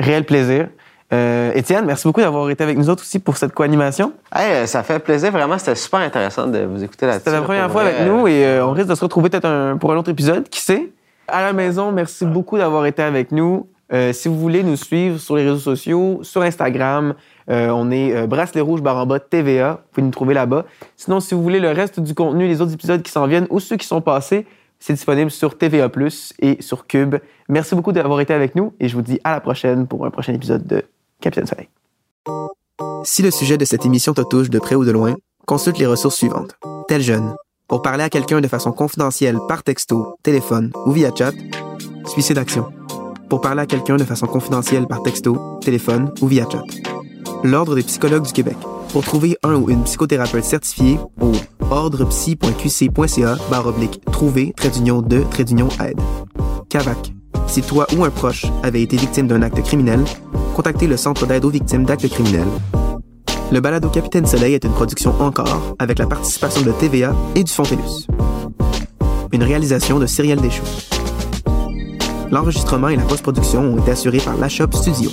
A: Réel plaisir. Euh, Étienne, merci beaucoup d'avoir été avec nous autres aussi pour cette co-animation.
B: Hey, euh, ça fait plaisir, vraiment. C'était super intéressant de vous écouter là-dessus.
A: C'était la première fois
B: vrai.
A: avec nous et euh, on risque de se retrouver peut-être pour un autre épisode, qui sait? À la maison, merci beaucoup d'avoir été avec nous. Euh, si vous voulez nous suivre sur les réseaux sociaux, sur Instagram, euh, on est euh, Bracelet Rouge bas TVA. Vous pouvez nous trouver là-bas. Sinon, si vous voulez le reste du contenu, les autres épisodes qui s'en viennent ou ceux qui sont passés, c'est disponible sur TVA et sur Cube. Merci beaucoup d'avoir été avec nous et je vous dis à la prochaine pour un prochain épisode de Capitaine Soleil. Si le sujet de cette émission te touche de près ou de loin, consulte les ressources suivantes. Tel jeune, pour parler à quelqu'un de façon confidentielle par texto, téléphone ou via chat, Suicide Action. Pour parler à quelqu'un de façon confidentielle par texto, téléphone ou via chat. L'Ordre des psychologues du Québec. Pour trouver un ou une psychothérapeute certifié au ordrepsy.qc.ca barre oblique trouver trait d'union de trait d'union aide. CAVAC. Si toi ou un proche avait été victime d'un acte criminel, contactez le Centre d'aide aux victimes d'actes criminels. Le balado Capitaine Soleil est une production encore avec la participation de TVA et du Fontelus. Une réalisation de Cyrielle Deschaux. L'enregistrement et la post-production ont été assurés par La Shop Studio.